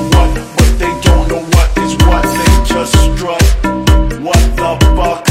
what, but they don't know what is what. They just struck. What the fuck?